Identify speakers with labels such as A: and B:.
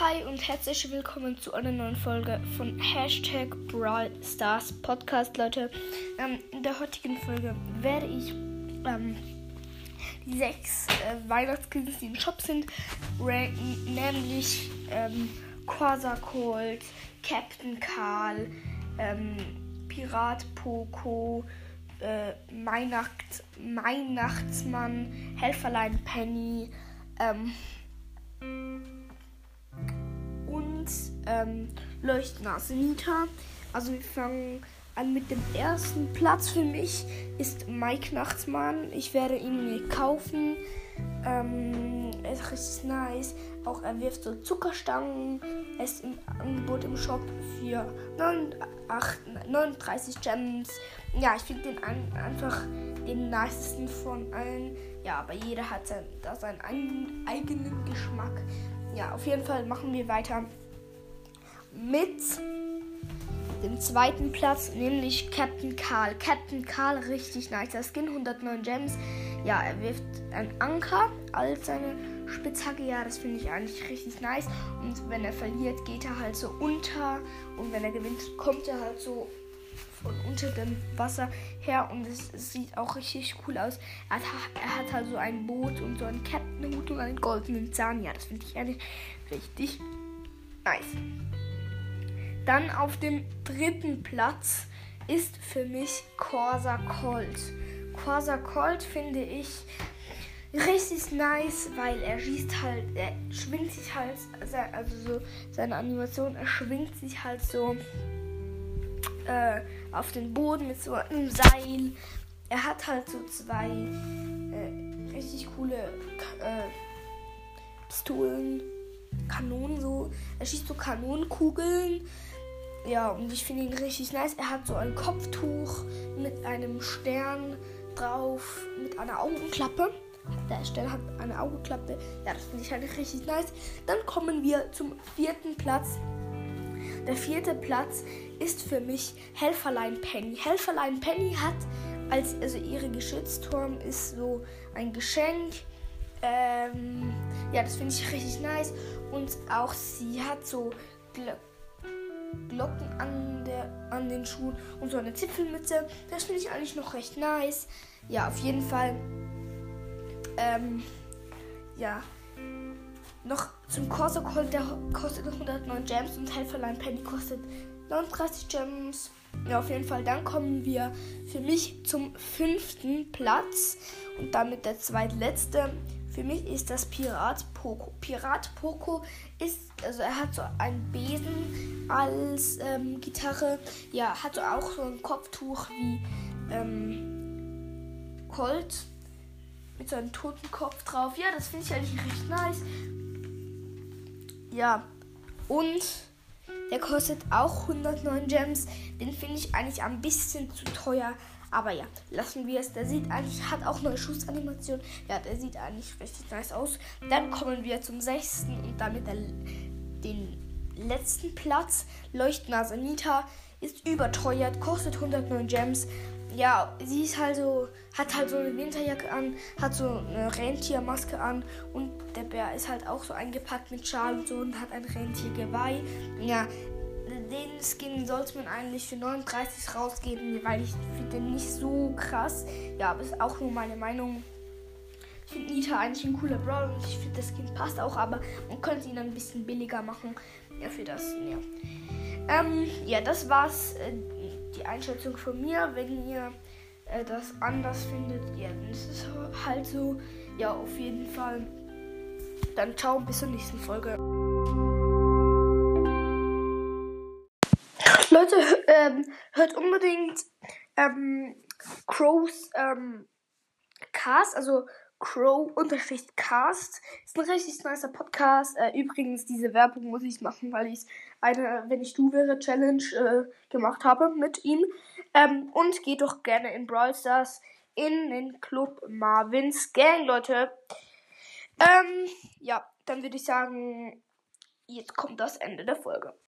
A: Hi und herzlich willkommen zu einer neuen Folge von Hashtag Brawl Stars Podcast, Leute. Ähm, in der heutigen Folge werde ich ähm, die sechs äh, Weihnachtskins, die im Shop sind, ranken, nämlich ähm, Quasar Colt, Captain Karl, ähm, Pirat Poco, äh, Weihnacht, Weihnachtsmann, Helferlein Penny, ähm, und ähm, Leuchtnase Nita. Also wir fangen an mit dem ersten Platz für mich ist Mike Nachtsmann. Ich werde ihn mir kaufen. Ähm, er ist nice. Auch er wirft so Zuckerstangen. Er ist im Angebot im Shop für 9, 8, 39 Gems. Ja, ich finde den an, einfach den nicesten von allen. Ja, aber jeder hat sein, da seinen eigenen Geschmack. Ja, auf jeden Fall machen wir weiter mit dem zweiten Platz, nämlich Captain Karl. Captain Karl, richtig nice. Der Skin 109 Gems. Ja, er wirft einen Anker als seine Spitzhacke. Ja, das finde ich eigentlich richtig nice. Und wenn er verliert, geht er halt so unter. Und wenn er gewinnt, kommt er halt so von unter dem Wasser her und es, es, sieht auch richtig cool aus. Er hat, er hat halt so ein Boot und so einen Captain-Hut und einen goldenen Zahn. Ja, das finde ich eigentlich richtig nice. Dann auf dem dritten Platz ist für mich Corsa Colt. Corsa Colt finde ich richtig nice, weil er schießt halt, er schwingt sich halt, also so seine Animation, er schwingt sich halt so äh, auf den Boden mit so einem Seil. Er hat halt so zwei äh, richtig coole äh, Pistolen, Kanonen so. Er schießt so Kanonenkugeln. Ja, und ich finde ihn richtig nice. Er hat so ein Kopftuch mit einem Stern drauf, mit einer Augenklappe. Der Stern hat eine Augenklappe. Ja, das finde ich halt richtig nice. Dann kommen wir zum vierten Platz. Der vierte Platz ist für mich Helferlein Penny. Helferlein Penny hat als also ihre Geschützturm ist so ein Geschenk. Ähm, ja, das finde ich richtig nice. Und auch sie hat so Glocken an, der, an den Schuhen und so eine Zipfelmütze. Das finde ich eigentlich noch recht nice. Ja, auf jeden Fall. Ähm, ja. Noch zum Corso Colt, der kostet 109 Gems und Helferlein Penny kostet 39 Gems. Ja, auf jeden Fall. Dann kommen wir für mich zum fünften Platz und damit der zweitletzte. Für mich ist das Pirat Poco. Pirat Poco ist, also er hat so einen Besen als ähm, Gitarre. Ja, hat so auch so ein Kopftuch wie ähm, Colt mit so einem Totenkopf drauf. Ja, das finde ich eigentlich recht nice. Ja, und der kostet auch 109 Gems. Den finde ich eigentlich ein bisschen zu teuer. Aber ja, lassen wir es. Der sieht eigentlich, hat auch eine Schussanimation. Ja, der sieht eigentlich richtig nice aus. Dann kommen wir zum sechsten und damit der, den letzten Platz. Leuchtnase Nita ist überteuert, kostet 109 Gems ja, sie ist halt so, hat halt so eine Winterjacke an, hat so eine Rentiermaske an und der Bär ist halt auch so eingepackt mit Schal und so und hat ein Rentiergeweih. Ja, den Skin sollte man eigentlich für 39 rausgeben, weil ich finde den nicht so krass. Ja, aber ist auch nur meine Meinung. Ich finde Nita eigentlich ein cooler Brawler und ich finde das Skin passt auch, aber man könnte ihn ein bisschen billiger machen. Ja, für das, ja. Ähm, ja, das war's. Äh, die Einschätzung von mir. Wenn ihr äh, das anders findet, ja, dann ist es halt so. Ja, auf jeden Fall. Dann ciao, bis zur nächsten Folge. Leute, ähm, hört unbedingt ähm, Crows ähm, Cast, also Crow-Cast. Ist ein richtig nicer Podcast. Äh, übrigens, diese Werbung muss ich machen, weil ich eine Wenn ich du wäre Challenge äh, gemacht habe mit ihm. Ähm, und geht doch gerne in Brawl Stars in den Club Marvins Gang, Leute. Ähm, ja, dann würde ich sagen, jetzt kommt das Ende der Folge.